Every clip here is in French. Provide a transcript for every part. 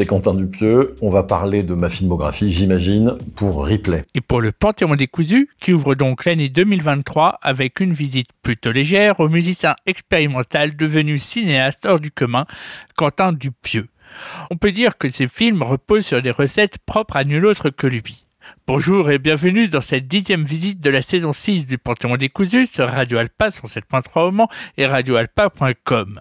c'est Quentin Dupieux. On va parler de ma filmographie, j'imagine, pour Replay. Et pour le Panthéon décousu, qui ouvre donc l'année 2023 avec une visite plutôt légère au musicien expérimental devenu cinéaste hors du commun, Quentin Dupieux. On peut dire que ses films reposent sur des recettes propres à nul autre que lui. Bonjour et bienvenue dans cette dixième visite de la saison 6 du Panthéon décousu sur Radio Alpa 107.3 au Mans et radioalpa.com.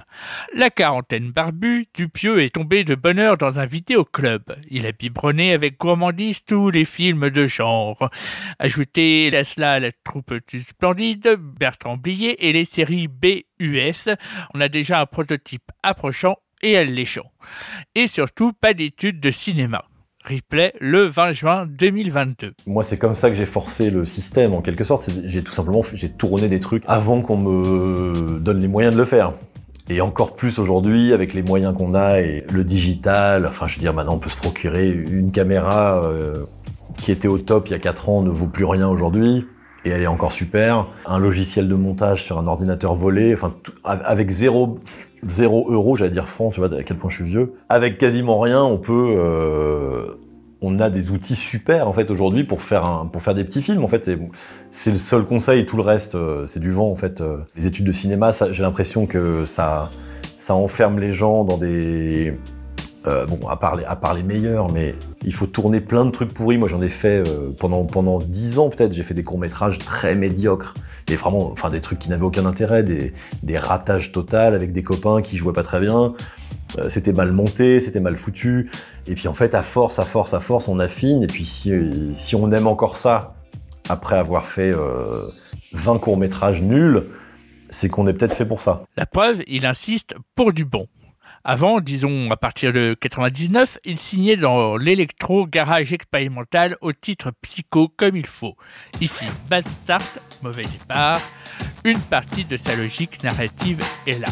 La quarantaine barbue, Dupieux est tombé de bonne heure dans un vidéoclub. Il a biberonné avec gourmandise tous les films de genre. Ajoutez à cela la troupe du Splendide, Bertrand Blier et les séries B-US. On a déjà un prototype approchant et alléchant. Et surtout, pas d'études de cinéma. Replay le 20 juin 2022. Moi, c'est comme ça que j'ai forcé le système, en quelque sorte. J'ai tout simplement j'ai tourné des trucs avant qu'on me donne les moyens de le faire. Et encore plus aujourd'hui, avec les moyens qu'on a et le digital. Enfin, je veux dire, maintenant, on peut se procurer une caméra euh, qui était au top il y a 4 ans, ne vaut plus rien aujourd'hui. Et elle est encore super. Un logiciel de montage sur un ordinateur volé, enfin, avec zéro, zéro euro, j'allais dire franc, tu vois, à quel point je suis vieux. Avec quasiment rien, on peut, euh, on a des outils super en fait aujourd'hui pour faire pour faire des petits films en fait. C'est le seul conseil. Tout le reste, euh, c'est du vent en fait. Euh, les études de cinéma, j'ai l'impression que ça enferme les gens dans des euh, bon, à part, les, à meilleurs, mais il faut tourner plein de trucs pourris. Moi, j'en ai fait euh, pendant pendant dix ans peut-être. J'ai fait des courts métrages très médiocres et vraiment, enfin, des trucs qui n'avaient aucun intérêt, des, ratages total avec des copains qui jouaient pas très bien. Euh, c'était mal monté, c'était mal foutu. Et puis en fait, à force, à force, à force, on affine. Et puis si, si on aime encore ça après avoir fait 20 courts métrages nuls, c'est qu'on est peut-être fait pour ça. La preuve, il insiste pour du bon. Avant, disons à partir de 99, il signait dans l'électro garage expérimental au titre psycho comme il faut. Ici, bad start, mauvais départ. Une partie de sa logique narrative est là.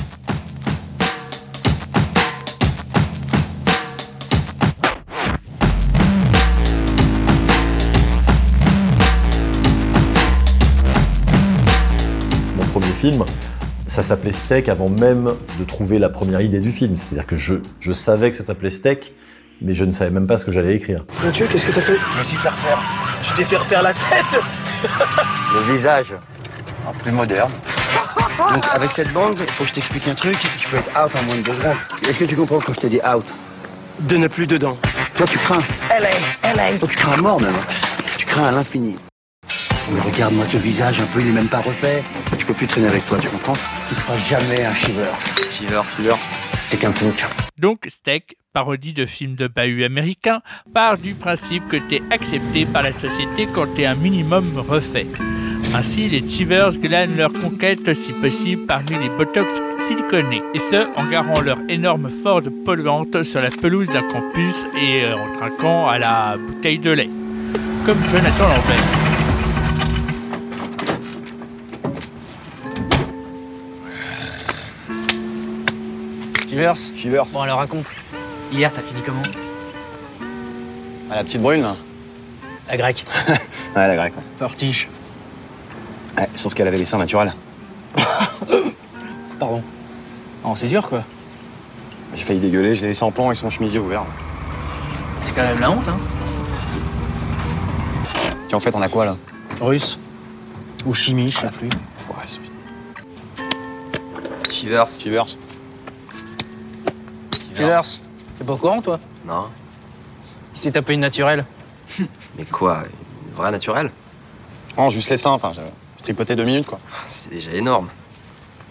Mon premier film, ça s'appelait Steak avant même de trouver la première idée du film. C'est-à-dire que je, je savais que ça s'appelait Steak, mais je ne savais même pas ce que j'allais écrire. Mathieu, qu'est-ce que t'as fait? Je me suis fait refaire. Je t'ai fait refaire la tête Le visage. Un plus moderne. Donc avec cette bande, il faut que je t'explique un truc. Tu peux être out en moins de deux secondes. Est-ce que tu comprends quand je te dis out? De ne plus dedans. Toi tu crains. Elle est, elle est. Toi tu crains à mort même. Tu crains à l'infini. Mais regarde-moi ce visage un peu, il est même pas refait. Tu peux plus traîner avec toi, tu comprends? Tu seras jamais un shiver. Shiver, shiver. T'es qu'un punk. Donc Steak, parodie de film de bahut américain, part du principe que t'es accepté par la société quand t'es un minimum refait. Ainsi, les Chivers glanent leur conquête si possible parmi les botox siliconés, et ce, en garant leur énorme Ford polluante sur la pelouse d'un campus et euh, en trinquant à la bouteille de lait. Comme Jonathan Lambert. Shivers Shiver. Bon, alors raconte. Hier, t'as fini comment? Ah, la petite brune, là La grecque. Ouais, la grecque. ouais. Fortiche. Ouais, sauf qu'elle avait les seins naturels. Pardon. En césure, quoi. J'ai failli dégueuler, je l'ai laissé en plan avec son chemisier ouvert. C'est quand même la honte, hein. En fait, on a quoi, là? Russe. Ou chimie, je sais plus. C'est vite. Shivers. Shivers. T'es pas au courant, toi? Non. Il s'est tapé une naturelle. Mais quoi? Une vraie naturelle? Non, juste les seins, enfin, j'ai tripoté deux minutes, quoi. C'est déjà énorme.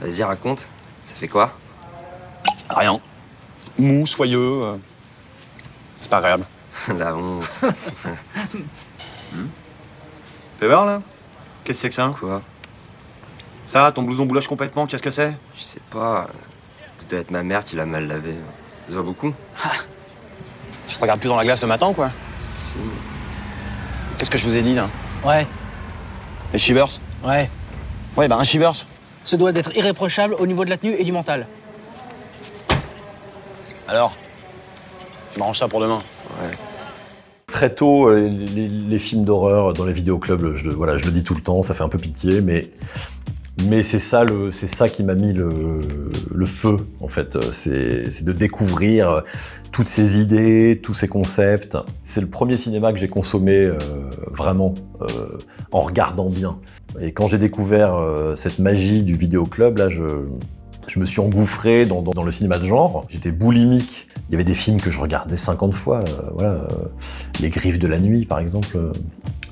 Vas-y, raconte. Ça fait quoi? Rien. Mou, soyeux. euh, C'est pas agréable. La honte. Fais voir, là Qu'est-ce que c'est que ça? Quoi? Ça, ton blouson bouloche complètement, qu'est-ce que c'est? Je sais pas. Ça doit être ma mère qui l'a mal lavé. Ça se voit beaucoup Tu te regardes plus dans la glace le matin, quoi Si. Qu'est-ce que je vous ai dit, là Ouais, Les shivers ouais. Ouais, bah un shivers. Ce doit d'être irréprochable au niveau de la tenue et du mental. Alors? Je m'arrange ça pour demain. Très tôt, euh, les, les- les films d'horreur dans les vidéoclubs, je, voilà, je le dis tout le temps, ça fait un peu pitié, mais Mais c'est ça, c'est ça qui m'a mis le, feu, en fait. C'est, de découvrir toutes ces idées, tous ces concepts. C'est le premier cinéma que j'ai consommé euh, vraiment euh, en regardant bien. Et quand j'ai découvert euh, cette magie du vidéoclub, là, je, me suis engouffré dans, le cinéma de genre. J'étais boulimique. Il y avait des films que je regardais 50 fois. euh, euh, Les Griffes de la nuit, par exemple. euh,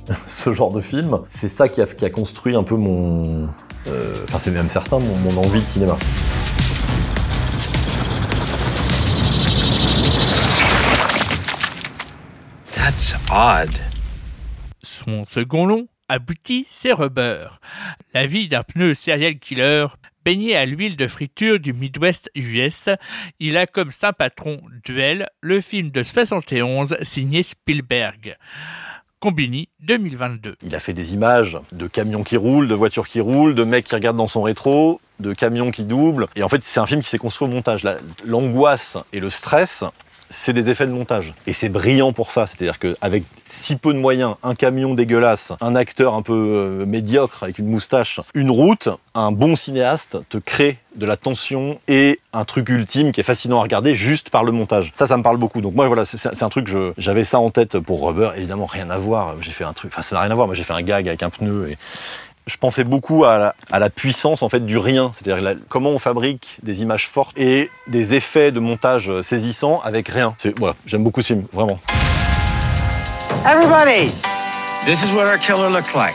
ce genre de film. C'est ça qui a construit un peu mon... euh, Enfin, c'est même certain, mon, mon envie de cinéma. That's odd. Son second long aboutit, c'est Rubber. La vie d'un pneu serial killer baigné à l'huile de friture du Midwest US. Il a comme saint patron Duel, le film de 71 signé Spielberg. Combini 2022. Il a fait des images de camions qui roulent, de voitures qui roulent, de mecs qui regardent dans son rétro, de camions qui doublent. Et en fait, c'est un film qui s'est construit au montage. La- L'angoisse et le stress, c'est des effets de montage. Et c'est brillant pour ça. C'est-à-dire qu'avec si peu de moyens, un camion dégueulasse, un acteur un peu euh, médiocre avec une moustache, une route, un bon cinéaste te crée de la tension et un truc ultime qui est fascinant à regarder juste par le montage. Ça, ça me parle beaucoup. Donc moi, voilà, c'est- un truc, j'avais ça en tête pour Rubber. Évidemment, rien à voir. J'ai fait un truc, enfin, ça n'a rien à voir. Moi, j'ai fait un gag avec un pneu et je pensais beaucoup à la, à la puissance en fait du rien, c'est-à-dire la- comment on fabrique des images fortes et des effets de montage saisissants avec rien. C'est voilà, j'aime beaucoup ce film, vraiment. Everybody, this is what our killer looks like.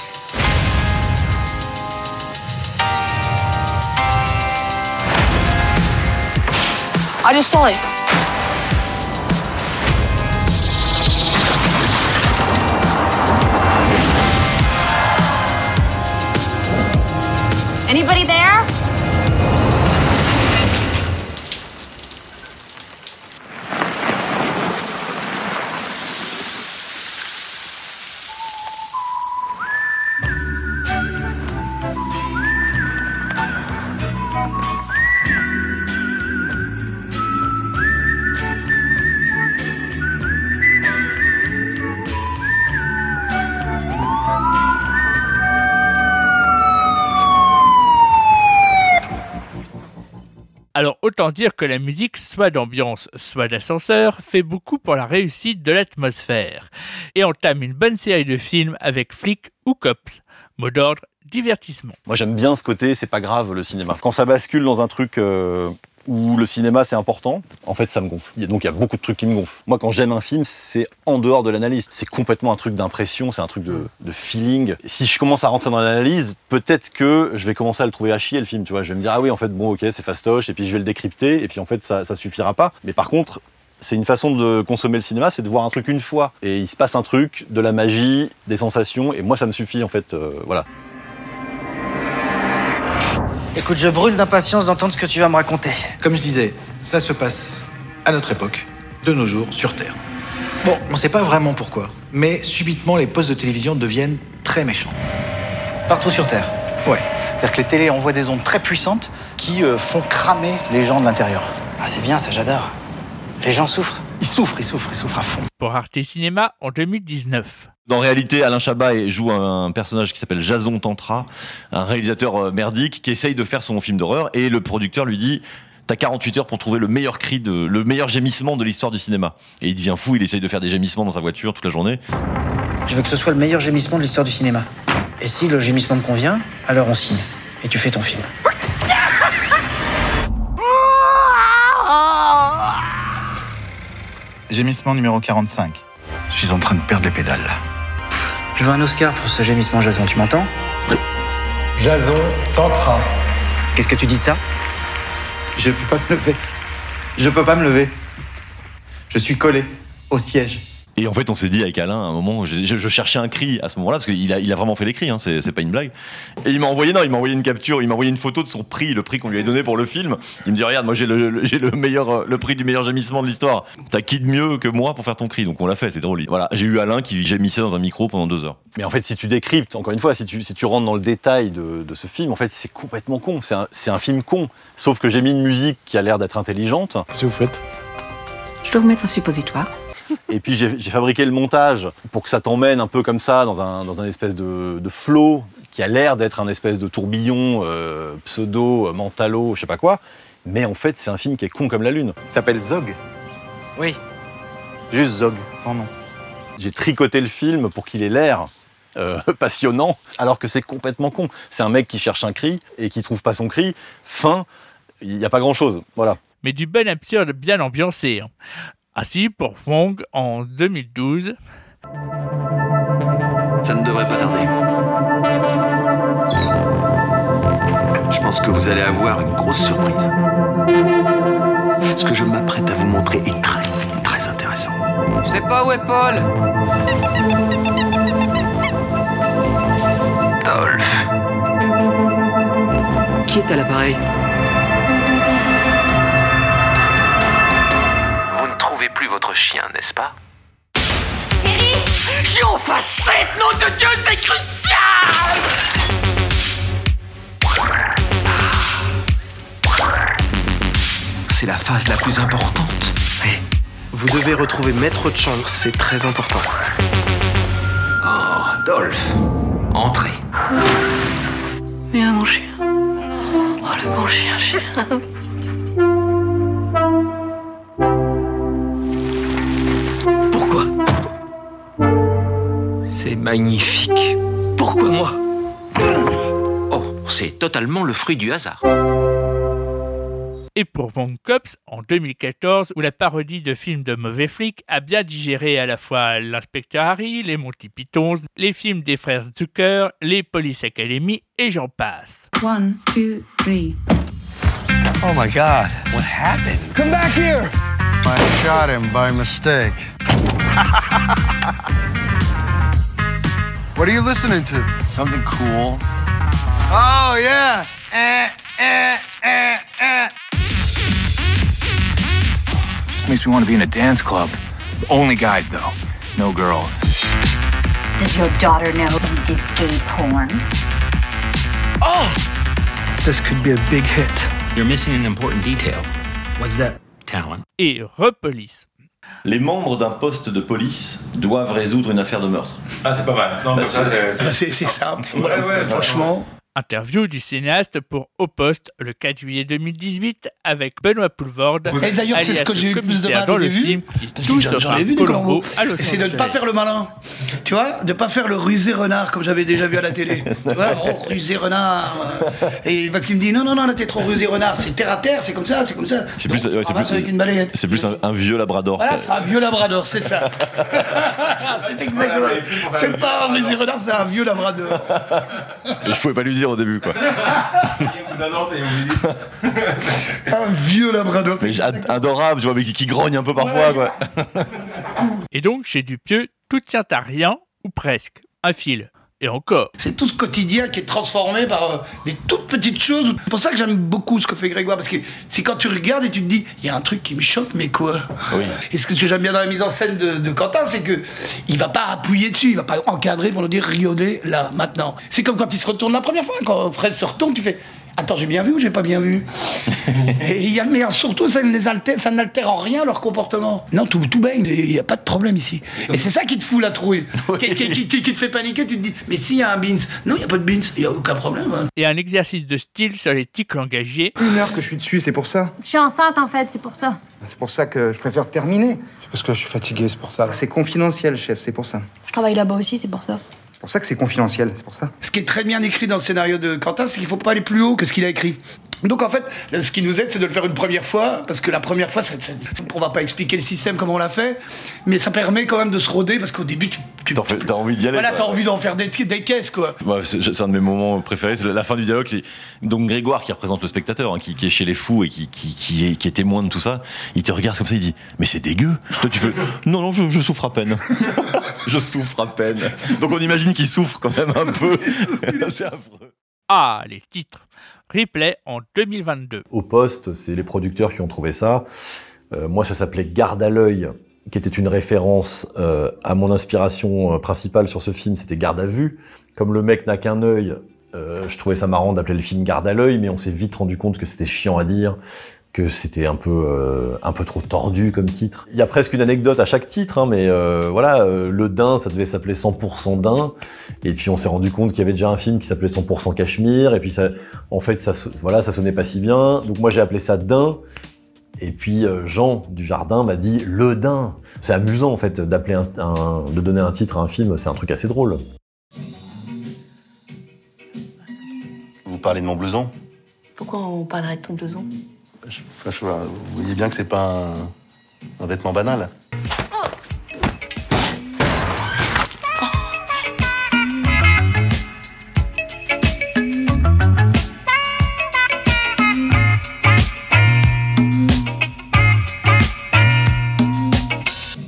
I just saw it. Anybody there? Autant dire que la musique, soit d'ambiance, soit d'ascenseur, fait beaucoup pour la réussite de l'atmosphère et entame une bonne série de films avec flics ou cops. Mot d'ordre, divertissement. Moi j'aime bien ce côté, c'est pas grave le cinéma. Quand ça bascule dans un truc euh, où le cinéma c'est important, en fait ça me gonfle. Donc il y a beaucoup de trucs qui me gonflent. Moi quand j'aime un film, c'est en dehors de l'analyse. C'est complètement un truc d'impression, c'est un truc de, de feeling. Si je commence à rentrer dans l'analyse, peut-être que je vais commencer à le trouver à chier le film, tu vois. Je vais me dire ah oui en fait bon ok c'est fastoche et puis je vais le décrypter et puis en fait ça, ça suffira pas. Mais par contre c'est une façon de consommer le cinéma, c'est de voir un truc une fois. Et il se passe un truc, de la magie, des sensations, et moi ça me suffit en fait, euh, voilà. Écoute, je brûle d'impatience d'entendre ce que tu vas me raconter. Comme je disais, ça se passe à notre époque, de nos jours, sur Terre. Bon, on sait pas vraiment pourquoi, mais subitement les postes de télévision deviennent très méchants. Partout sur Terre. Ouais. C'est-à-dire que les télés envoient des ondes très puissantes qui euh, font cramer les gens de l'intérieur. Ah, c'est bien, ça, j'adore. Les gens souffrent. Ils souffrent, ils souffrent, ils souffrent à fond. Pour Arte Cinéma en 2019. Dans réalité, Alain Chabat joue un personnage qui s'appelle Jason Tantra, un réalisateur euh, merdique qui essaye de faire son film d'horreur et le producteur lui dit T'as 48 heures pour trouver le meilleur cri, de, le meilleur gémissement de l'histoire du cinéma. Et il devient fou, il essaye de faire des gémissements dans sa voiture toute la journée. Je veux que ce soit le meilleur gémissement de l'histoire du cinéma. Et si le gémissement me convient, alors on signe. Et tu fais ton film. Gémissement numéro 45. Je suis en train de perdre les pédales. Je veux un Oscar pour ce gémissement, Jason, tu m'entends Jason Tantra. Qu'est-ce que tu dis de ça Je peux pas me lever. Je peux pas me lever. Je suis collé au siège. Et en fait, on s'est dit avec Alain, à un moment, je, je- je cherchais un cri à ce moment-là, parce qu'il a, il a vraiment fait les cris, hein, c'est c'est pas une blague. Et il m'a envoyé, non, il m'a envoyé une capture, il m'a envoyé une photo de son prix, le prix qu'on lui a donné pour le film. Il me dit, regarde, moi j'ai le, le- j'ai le meilleur, euh, le prix du meilleur gémissement de l'histoire. T'as qui de mieux que moi pour faire ton cri? Donc on l'a fait, c'est drôle. Voilà, j'ai eu Alain qui gémissait dans un micro pendant deux heures. Mais en fait, si tu décryptes, encore une fois, si tu, si tu rentres dans le détail de, de ce film, en fait, c'est complètement con. C'est un, c'est un film con. Sauf que j'ai mis une musique qui a l'air d'être intelligente. Je dois vous mettre un suppositoire. Et puis j'ai fabriqué le montage pour que ça t'emmène un peu comme ça dans un, dans un espèce de, de flow qui a l'air d'être un espèce de tourbillon euh, pseudo, mentalo, je sais pas quoi. Mais en fait, c'est un film qui est con comme la lune. Il s'appelle Zog. Oui. Juste Zog, sans nom. J'ai tricoté le film pour qu'il ait l'air euh, passionnant, alors que c'est complètement con. C'est un mec qui cherche un cri et qui trouve pas son cri. Fin, il n'y a pas grand chose. Voilà. Mais du bon absurde bien ambiancé. Ainsi, pour Wong, en 2012, Ça ne devrait pas tarder. Je pense que vous allez avoir une grosse surprise. Ce que je m'apprête à vous montrer est très, très intéressant. Je sais pas où est Paul. Dolph. Qui est à l'appareil? Chien, n'est-ce pas Je suis au facette, nom de Dieu, c'est crucial C'est la phase la plus importante. Vous devez retrouver Maître Chang, c'est très important. Oh, Dolph. Entrez. Viens, mon chien. Oh, le bon chien, chien. C'est magnifique. Pourquoi moi Oh, c'est totalement le fruit du hasard. et pour Wong Cops en 2014, où la parodie de films de mauvais flics a bien digéré à la fois l'inspecteur Harry, les Monty Pythons, les films des frères Zucker, les Police Academy et j'en passe. One, two, three. Oh my god, what happened? Come back here! I shot him by mistake. what are you listening to? Something cool. Oh, yeah. Eh, eh, eh, eh. Just makes me want to be in a dance club. Only guys, though. No girls. Does your daughter know you did gay porn? Oh! This could be a big hit. You're missing an important detail. What's that? Talent. Et Repolice. Les membres d'un poste de police doivent résoudre une affaire de meurtre. Ah, c'est pas mal. Non, Bah, ça, c'est- simple. Ouais, ouais, Ouais, franchement. Interview du cinéaste pour Au Poste le 4 juillet 2018 avec Benoît Poulvorde. Et d'ailleurs, c'est ce que j'ai eu le plus de mal dans au le début. j'en- ai vu des Colombo c'est de ne pas faire le malin. Tu vois De ne pas faire le rusé renard comme j'avais déjà vu à la télé. tu vois Oh, rusé renard. Et parce qu'il me dit non, non, non, là t'es trop rusé renard. C'est terre à terre, c'est comme ça, c'est comme ça. C'est plus, ouais, c'est plus- avec une balayette. c'est plus un, un vieux labrador. Voilà, c'est un vieux labrador, c'est ça. c'est exactement. C'est pas un rusé renard, c'est un vieux labrador. Je pouvais pas lui dire au début, quoi. Un vieux labrador. Mais adorable, tu vois, mais qui, qui grogne un peu parfois, quoi. Et donc, chez Dupieux, tout tient à rien, ou presque. Un fil. Et encore. C'est tout ce quotidien qui est transformé par euh, des toutes petites choses. C'est pour ça que j'aime beaucoup ce que fait Grégoire, parce que c'est quand tu regardes et tu te dis, il y a un truc qui me choque, mais quoi? Oui. Et ce que j'aime bien dans la mise en scène de, de Quentin, c'est que il va pas appuyer dessus, il va pas encadrer pour nous dire rigoler là, maintenant. C'est comme quand il se retourne la première fois, quand Fred se retourne, tu fais. Attends, j'ai bien vu ou j'ai pas bien vu Et il y a, mais surtout, ça ne les altère, ça n'altère en rien leur comportement. Non, tout, tout baigne, il n'y a pas de problème ici. Et c'est ça qui te fout la trouille, qui, qui- qui- qui- qui te fait paniquer. Tu te dis, mais s'il y a un beans, non, il n'y a pas de beans, il n'y a aucun problème. hein. Et un exercice de style sur les tics langagiers. Une heure que je suis dessus, c'est pour ça? Je suis enceinte en fait, c'est pour ça. C'est pour ça que je préfère terminer. C'est parce que je suis fatigué, c'est pour ça. C'est confidentiel, chef, c'est pour ça. Je travaille là-bas aussi, c'est pour ça. C'est pour ça que c'est confidentiel, c'est pour ça. Ce qui est très bien écrit dans le scénario de Quentin, c'est qu'il faut pas aller plus haut que ce qu'il a écrit. Donc en fait, ce qui nous aide, c'est de le faire une première fois, parce que la première fois, c'est- on va pas expliquer le système comment on l'a fait, mais ça permet quand même de se roder, parce qu'au début, tu, tu T'as envie d'y aller. voilà, t'as envie d'en faire des, des caisses, quoi. Ouais, c'est un de mes moments préférés, c'est la fin du dialogue. Donc Grégoire, qui représente le spectateur, hein, qui, qui est chez les fous et qui, qui, qui est, qui est témoin de tout ça, il te regarde comme ça, il dit Mais c'est dégueu Toi, tu fais Non, non, je, je souffre à peine. je souffre à peine. Donc on imagine qu'il souffre quand même un peu. c'est affreux. Ah, les titres. Replay en 2022. Au poste, c'est les producteurs qui ont trouvé ça. Euh, moi, ça s'appelait Garde à l'œil, qui était une référence euh, à mon inspiration euh, principale sur ce film, c'était Garde à vue. Comme le mec n'a qu'un œil, je trouvais ça marrant d'appeler le film Garde à l'œil, mais on s'est vite rendu compte que c'était chiant à dire. Que c'était un peu euh, un peu trop tordu comme titre. Il y a presque une anecdote à chaque titre, hein, mais euh, voilà, euh, le Dain, ça devait s'appeler 100% Dain, et puis on s'est rendu compte qu'il y avait déjà un film qui s'appelait 100% Cachemire, et puis ça, en fait, ça, voilà, ça sonnait pas si bien, donc moi j'ai appelé ça Dain, et puis euh, Jean du Jardin m'a dit le Dain. C'est amusant en fait d'appeler un, un- de donner un titre à un film, c'est un truc assez drôle. Vous parlez de mon blouson Pourquoi on parlerait de ton blouson Vous voyez bien que c'est pas un, vêtement banal.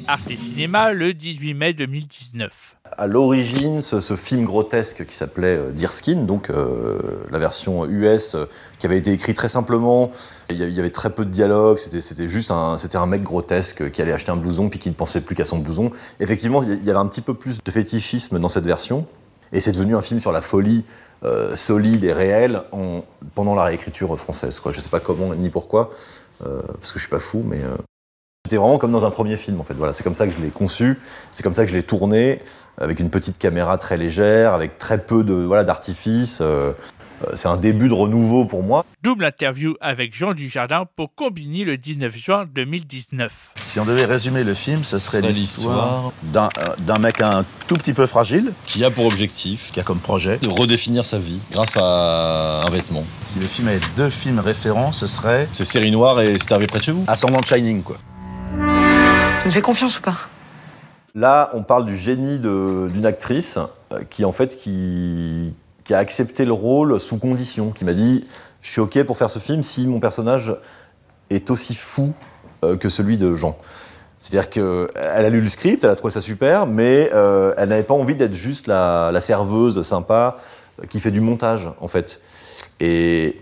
Arte et Cinéma le 18 mai 2019. À l'origine, ce, ce film grotesque qui s'appelait euh, Deerskin, donc euh, la version US, euh, qui avait été écrit très simplement, il y avait- très peu de dialogue, c'était juste un, un mec grotesque qui allait acheter un blouson puis qui ne pensait plus qu'à son blouson. Effectivement, il y avait un petit peu plus de fétichisme dans cette version, et c'est devenu un film sur la folie euh, solide et réelle en- pendant la réécriture française. Quoi. Je sais pas comment ni pourquoi, euh, parce que je suis pas fou, mais c'était vraiment comme dans un premier film en fait. Voilà, c'est comme ça que je l'ai conçu, c'est comme ça que je l'ai tourné, avec une petite caméra très légère, avec très peu de voilà d'artifice. euh, euh, c'est un début de renouveau pour moi. Double interview avec Jean Dujardin pour Combini le 19 juin 2019. Si on devait résumer le film, ce serait, serait l'histoire d'un euh, d'un mec un tout petit peu fragile. Qui a pour objectif Qui a comme projet. de redéfinir sa vie grâce à un vêtement. Si le film avait deux films référents, ce serait. C'est Série Noire et C'est arrivé près de chez vous Ascendant de Shining, quoi. Tu me fais confiance ou pas? Là, on parle du génie d'une actrice euh, qui en fait qui, a accepté le rôle sous condition, qui m'a dit je suis ok pour faire ce film si mon personnage est aussi fou euh, que celui de Jean. C'est-à-dire qu'elle a lu le script, elle a trouvé ça super, mais euh, elle n'avait pas envie d'être juste la, serveuse sympa euh, qui fait du montage, en fait. Et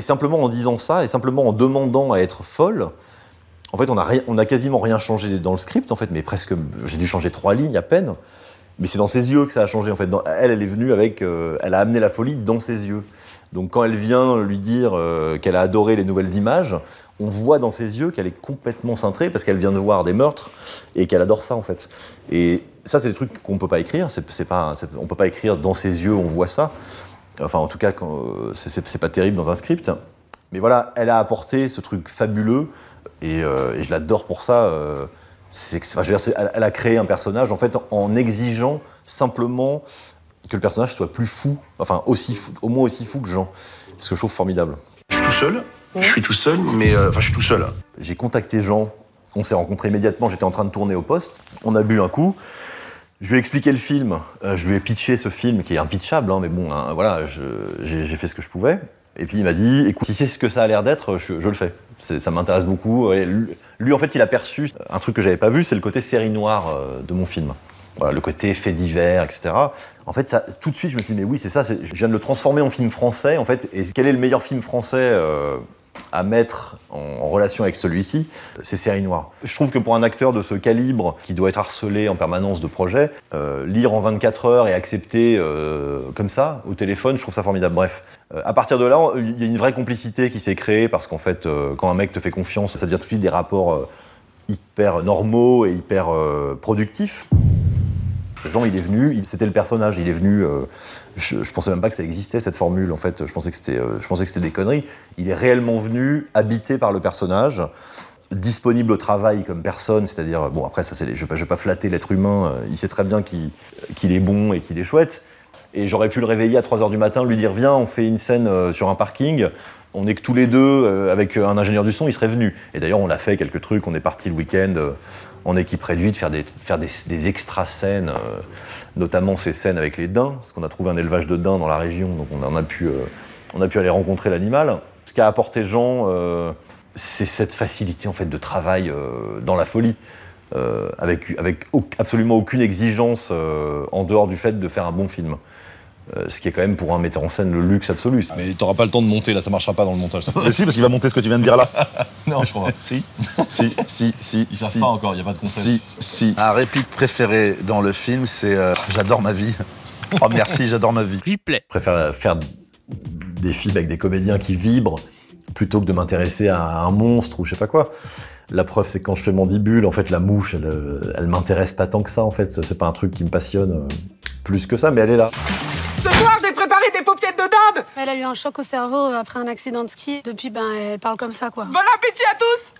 simplement en disant ça, et simplement en demandant à être folle, en fait, on a, quasiment rien changé dans le script, en fait, mais presque, j'ai dû changer trois lignes à peine. Mais c'est dans ses yeux que ça a changé, en fait. Elle, elle est venue avec, euh, elle a amené la folie dans ses yeux. Donc quand elle vient lui dire euh, qu'elle a adoré les nouvelles images, on voit dans ses yeux qu'elle est complètement cintrée parce qu'elle vient de voir des meurtres et qu'elle adore ça, en fait. Et ça, c'est des trucs qu'on peut pas écrire. C'est, pas, on peut pas écrire dans ses yeux, on voit ça. Enfin, en tout cas, c'est pas terrible dans un script. Mais voilà, elle a apporté ce truc fabuleux et, euh, et je l'adore pour ça. euh, c'est, que- enfin, je veux dire, c'est- elle, elle a créé un personnage en fait en exigeant simplement que le personnage soit plus fou, enfin aussi fou, au moins aussi fou que Jean. Ce que je trouve formidable. Je suis tout seul. Je suis tout seul, mais euh, enfin, je suis tout seul. J'ai contacté Jean, on s'est rencontrés immédiatement, j'étais en train de tourner au poste, on a bu un coup. Je lui ai expliqué le film, je lui ai pitché ce film qui est impitchable, hein, mais bon, hein, voilà, j'ai j'ai fait ce que je pouvais. Et puis il m'a dit, écoute, si c'est ce que ça a l'air d'être, je, je le fais. Ça m'intéresse beaucoup. Et lui, en fait, il a perçu un truc que j'avais pas vu, c'est le côté série noire euh, de mon film. Le côté fait divers, etc. En fait, ça, tout de suite, je me suis dit, mais oui, c'est ça, je viens de le transformer en film français, en fait. Et quel est le meilleur film français euh, à mettre en, relation avec celui-ci C'est Série Noire. Je trouve que pour un acteur de ce calibre, qui doit être harcelé en permanence de projets, euh, lire en 24 heures et accepter euh, comme ça, au téléphone, je trouve ça formidable. Bref, Euh, à partir de là, il y a une vraie complicité qui s'est créée, parce qu'en fait, quand un mec te fait confiance, ça devient tout de suite des rapports hyper normaux et hyper productifs. Jean, il est venu, c'était le personnage, il est venu. euh, je, je pensais même pas que ça existait cette formule. En fait, je pensais que c'était, euh, je pensais que c'était des conneries. Il est réellement venu, habité par le personnage, disponible au travail comme personne. C'est-à-dire, bon, après ça, c'est, les- je vais pas, flatter l'être humain. euh, il sait très bien qu'il, est bon et qu'il est chouette. Et j'aurais pu le réveiller à 3 h du matin, lui dire viens, on fait une scène sur un parking. On est que tous les deux avec un ingénieur du son, il serait venu. Et d'ailleurs, on a fait quelques trucs. On est parti le week-end en équipe réduite faire des, faire des, des extra scènes, euh, notamment ces scènes avec les daims, parce qu'on a trouvé un élevage de daims dans la région, donc on en a pu, euh, a pu aller rencontrer l'animal. Ce qu'a apporté Jean, euh, c'est cette facilité en fait de travail dans la folie. avec, absolument aucune exigence en dehors du fait de faire un bon film. Euh, ce qui est quand même pour un metteur en scène le luxe absolu. Mais t'auras pas le temps de monter là, ça marchera pas dans le montage. ça. Mais si, parce qu'il va monter ce que tu viens de dire là. non, je crois pas. Si, si, si, si. Ils savent si. pas encore, il y a pas de concept. Si, si. Ma réplique préférée dans le film, c'est euh, J'adore ma vie. Oh merci, j'adore ma vie. Replay. Je préfère faire des films avec des comédiens qui vibrent plutôt que de m'intéresser à un monstre ou je sais pas quoi. La preuve, c'est que quand je fais Mandibule, en fait, la mouche, elle, euh, elle m'intéresse pas tant que ça, en fait. C'est pas un truc qui me passionne plus que ça, mais elle est là. Ce soir, j'ai préparé des paupiètes de dinde Elle a eu un choc au cerveau après un accident de ski. Depuis, ben, elle parle comme ça, quoi. Bon appétit à tous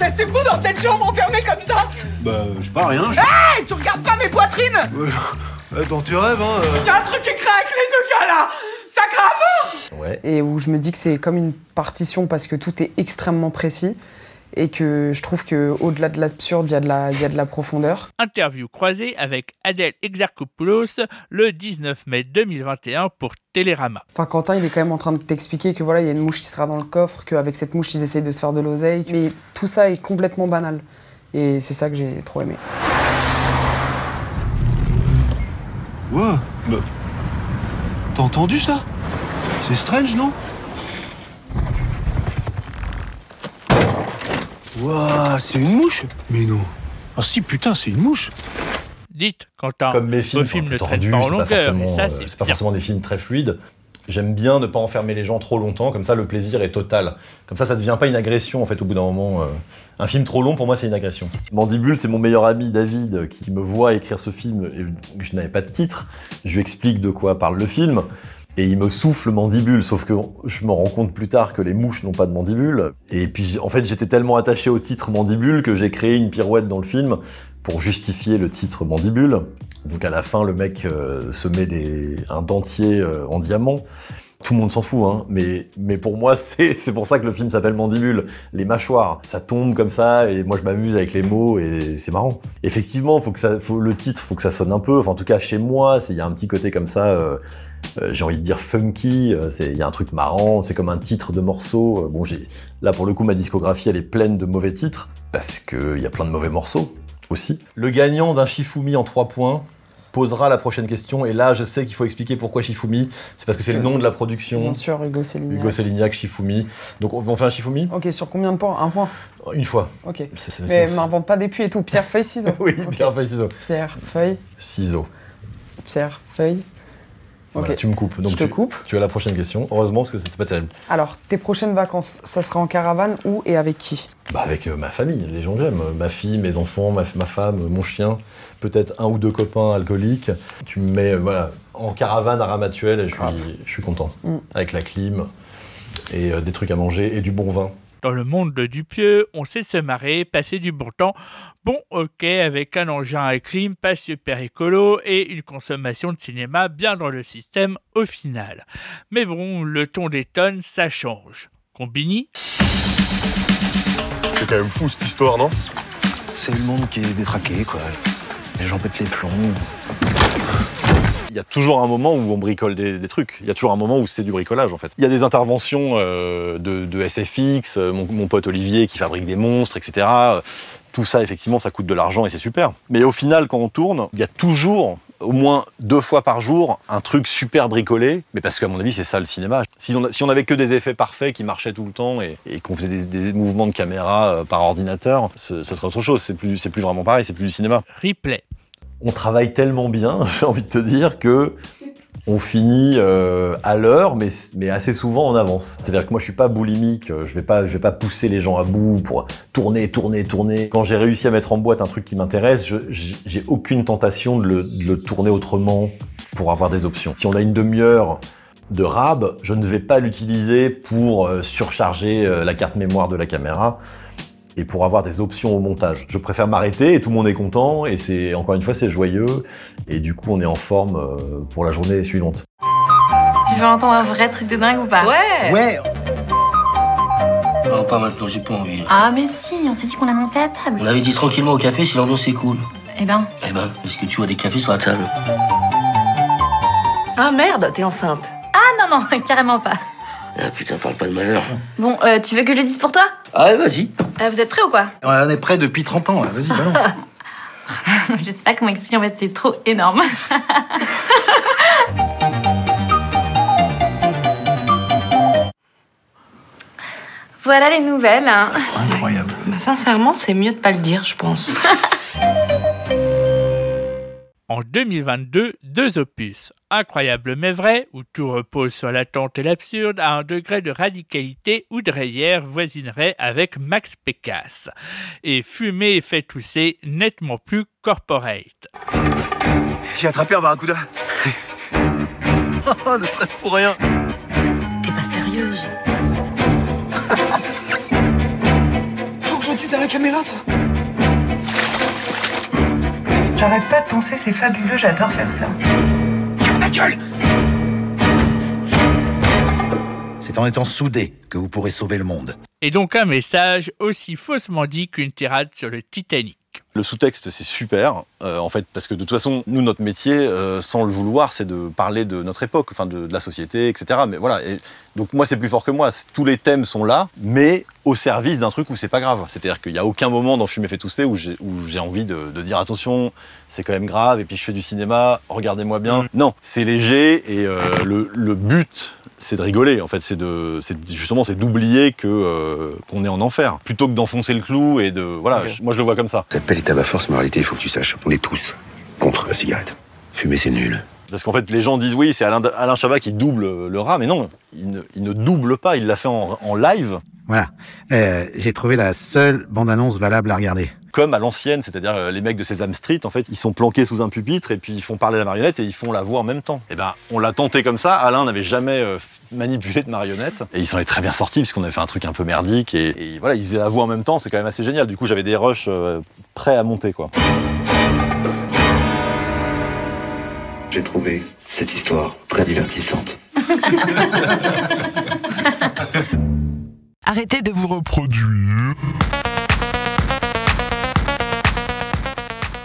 Mais c'est fou dans cette chambre enfermée comme ça Bah, je sais pas, rien. je- Hey Tu regardes pas mes poitrines Euh, Dans tes rêves, hein. euh. Y'a un truc qui craque, les deux gars là Ça craque Ouais. Et où je me dis que c'est comme une partition parce que tout est extrêmement précis et que je trouve que au-delà de l'absurde, il y, a de la- il y a de la profondeur. Interview croisée avec Adèle Exarchopoulos le 19 mai 2021 pour Télérama. Enfin, Quentin, il est quand même en train de t'expliquer que voilà, il y a une mouche qui sera dans le coffre, qu'avec cette mouche, ils essayent de se faire de l'oseille. Mais tout ça est complètement banal. Et c'est ça que j'ai trop aimé. Ouais, bah. T'as entendu ça? C'est strange, non? Ouah, c'est une mouche Mais non. Ah si, putain, c'est une mouche. Dites, Quentin, Comme mes films, vos films sont ne tordus, pas en longueur, euh, c'est pas bien. forcément des films très fluides. J'aime bien ne pas enfermer les gens trop longtemps, comme ça le plaisir est total. Comme ça, ça devient pas une agression en fait au bout d'un moment. euh. Un film trop long pour moi c'est une agression. Mandibule, c'est mon meilleur ami David qui me voit écrire ce film et je n'avais pas de titre. Je lui explique de quoi parle le film et il me souffle mandibule, sauf que je me rends compte plus tard que les mouches n'ont pas de mandibule. Et puis en fait j'étais tellement attaché au titre mandibule que j'ai créé une pirouette dans le film pour justifier le titre mandibule. Donc à la fin le mec euh, se met un dentier euh, en diamant. Tout le monde s'en fout, hein, mais, mais pour moi, c'est pour ça que le film s'appelle Mandibule. Les mâchoires, ça tombe comme ça, et moi je m'amuse avec les mots, et c'est marrant. Effectivement, faut que ça, faut, le titre, faut que ça sonne un peu, en tout cas chez moi, il y a un petit côté comme ça, euh, euh, j'ai envie de dire funky, euh, il y a un truc marrant, c'est comme un titre de morceau. Bon, là pour le coup, ma discographie, elle est pleine de mauvais titres, parce qu'il y a plein de mauvais morceaux aussi. Le gagnant d'un Shifumi en 3 points posera la prochaine question, et là je sais qu'il faut expliquer pourquoi Shifumi, c'est parce que c'est le nom de la production. Bien sûr, Hugo Célignac. Hugo Célignac, Shifumi. Donc on fait un Shifumi? Ok, sur combien de points? Un point? Une fois. Ok. Mais m'invente pas des puits et tout. Pierre, feuille, ciseaux. Oui, pierre, feuille, ciseaux. Pierre, feuille, Ciseaux. pierre, feuille. Tu me coupes. Donc Je te tu, coupe. Tu as la prochaine question. Heureusement, parce que c'était pas terrible. Alors, tes prochaines vacances, ça sera en caravane ou et avec qui? Bah avec euh, ma famille, les gens que j'aime. Euh, Ma fille, mes enfants, ma, ma femme, mon chien. Peut-être un ou deux copains alcooliques. Tu me mets euh, voilà, en caravane à Ramatuelle et je suis, je suis content. Mm. Avec la clim et euh, des trucs à manger et du bon vin. Dans le monde de Dupieux, on sait se marrer, passer du bon temps. Bon, ok, avec un engin à clim, pas super écolo et une consommation de cinéma bien dans le système au final. Mais bon, le ton des tonnes, ça change. Combini? C'est quand même fou cette histoire, non? C'est le monde qui est détraqué, quoi. Les gens pètent les plombs. Il y a toujours un moment où on bricole des, trucs. Il y a toujours un moment où c'est du bricolage, en fait. Il y a des interventions euh, de, SFX, euh, mon, pote Olivier qui fabrique des monstres, etc. Tout ça, effectivement, ça coûte de l'argent et c'est super. Mais au final, quand on tourne, il y a toujours, au moins deux fois par jour, un truc super bricolé. Mais parce qu'à mon avis, c'est ça le cinéma. Si on, si avait que des effets parfaits qui marchaient tout le temps et, qu'on faisait des, mouvements de caméra euh, par ordinateur, ce, serait autre chose. C'est plus, plus vraiment pareil, c'est plus du cinéma. Replay. On travaille tellement bien, j'ai envie de te dire, que on finit euh, à l'heure, mais, assez souvent en avance. C'est-à-dire que moi, je suis pas boulimique, euh, je vais pas, vais pas pousser les gens à bout pour tourner, tourner, tourner. Quand j'ai réussi à mettre en boîte un truc qui m'intéresse, j'ai aucune tentation de le, de le tourner autrement pour avoir des options. Si on a une demi-heure de RAB, je ne vais pas l'utiliser pour euh, surcharger la carte mémoire de la caméra et pour avoir des options au montage. Je préfère m'arrêter et tout le monde est content et c'est encore une fois c'est joyeux et du coup on est en forme euh, pour la journée suivante. Tu veux entendre un vrai truc de dingue ou pas? Ouais Ouais Non, pas maintenant, j'ai pas envie. Ah mais si, on s'est dit qu'on l'annonçait à table. On avait dit tranquillement au café si l'ambiance est cool. Eh ben, Eh ben, est-ce que tu vois des cafés sur la table Ah merde, t'es enceinte. Ah non, non, carrément pas. Ah putain, parle pas de malheur. Bon, euh, tu veux que je le dise pour toi? Ah ouais, vas-y. Euh, Vous êtes prêts ou quoi On est prêt depuis 30 ans, vas-y, balance. Je sais pas comment expliquer, en fait, c'est trop énorme. voilà les nouvelles. hein. Incroyable. Bah, sincèrement, c'est mieux de pas le dire, je pense. En en 2022 deux opus. Incroyable mais vrai, où tout repose sur l'attente et l'absurde, à un degré de radicalité où Dreyer voisinerait avec Max Pécasse. Et Fumer et fait tousser nettement plus corporate. J'ai attrapé un barracuda. Oh, le stress pour rien. T'es pas sérieuse. Faut que je le dise à la caméra, ça. J'arrête pas de penser, c'est fabuleux, j'adore faire ça. Ta gueule C'est en étant soudés que vous pourrez sauver le monde. Et donc un message aussi faussement dit qu'une tirade sur le Titanic. Le sous-texte, c'est super, euh, en fait, parce que de toute façon, nous, notre métier, euh, sans le vouloir, c'est de parler de notre époque, enfin de, de la société, etc. Mais voilà, et donc moi, c'est plus fort que moi. Tous les thèmes sont là, mais au service d'un truc où c'est pas grave. C'est-à-dire qu'il n'y a aucun moment dans Fumer fait tousser où j'ai où j'ai envie de, de dire attention, c'est quand même grave, et puis je fais du cinéma, regardez-moi bien. Non, c'est léger, et euh, le, le but, c'est de rigoler. En fait, c'est de, c'est justement, c'est d'oublier que euh, qu'on est en enfer, plutôt que d'enfoncer le clou et de, voilà. Je- moi, je le vois comme ça. Tabac force, mais en réalité, il faut que tu saches, on est tous contre la cigarette. Fumer, c'est nul. Parce qu'en fait, les gens disent oui, c'est Alain, Alain Chabat qui double le rat, mais non, il ne, il ne double pas, il l'a fait en, en live, Voilà. Euh, J'ai trouvé la seule bande-annonce valable à regarder. Comme à l'ancienne, c'est-à-dire euh, les mecs de Sesame Street, en fait, ils sont planqués sous un pupitre et puis ils font parler la marionnette et ils font la voix en même temps. Et ben, on l'a tenté comme ça. Alain n'avait jamais euh, manipulé de marionnette et il s'en est très bien sorti puisqu'on avait fait un truc un peu merdique et, et voilà, il faisait la voix en même temps. C'est quand même assez génial. Du coup, j'avais des rushs euh, prêts à monter, quoi. J'ai trouvé cette histoire très divertissante. Arrêtez de vous reproduire.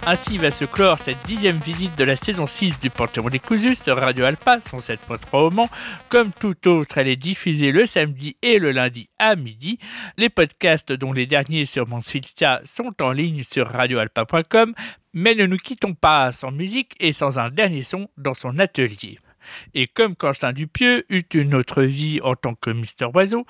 Ainsi va se clore cette dixième visite de la saison 6 du Panthéon des Cousus sur Radio Alpa 107.3 au Mans. Comme tout autre, elle est diffusée le samedi et le lundi à midi. Les podcasts, dont les derniers sur Mansfieldia, sont en ligne sur radioalpa.com. Mais ne nous quittons pas sans musique et sans un dernier son dans son atelier. Et comme Quentin Dupieux eut une autre vie en tant que Mister Oiseau,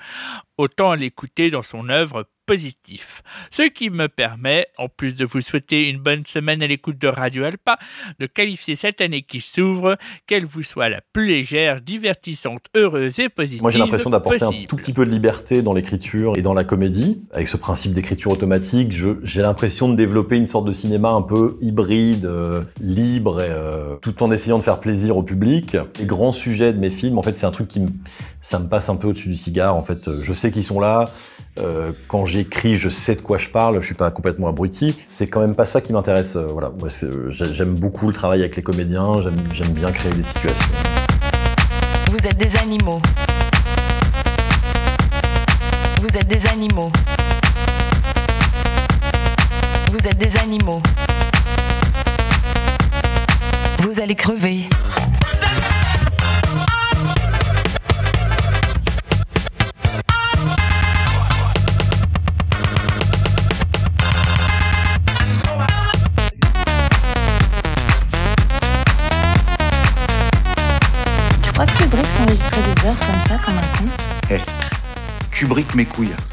autant l'écouter dans son œuvre positif. Ce qui me permet, en plus de vous souhaiter une bonne semaine à l'écoute de Radio Alpa, de qualifier cette année qui s'ouvre, qu'elle vous soit la plus légère, divertissante, heureuse et positive. Moi, j'ai l'impression d'apporter un tout petit peu de liberté dans l'écriture et dans la comédie. Avec ce principe d'écriture automatique, j'ai l'impression de développer une sorte de cinéma un peu hybride, euh, libre, et, euh, tout en essayant de faire plaisir au public. Les grands sujets de mes films, en fait, c'est un truc qui me, ça me passe un peu au-dessus du cigare. En fait, je sais qu'ils sont là. Euh, quand j'écris, je sais de quoi je parle. Je suis pas complètement abruti. C'est quand même pas ça qui m'intéresse. euh, voilà, euh, j'ai- j'aime beaucoup le travail avec les comédiens. J'aime bien créer des situations. Vous êtes des animaux. Vous êtes des animaux. Vous êtes des animaux. Vous allez crever. Kubrick mes couilles.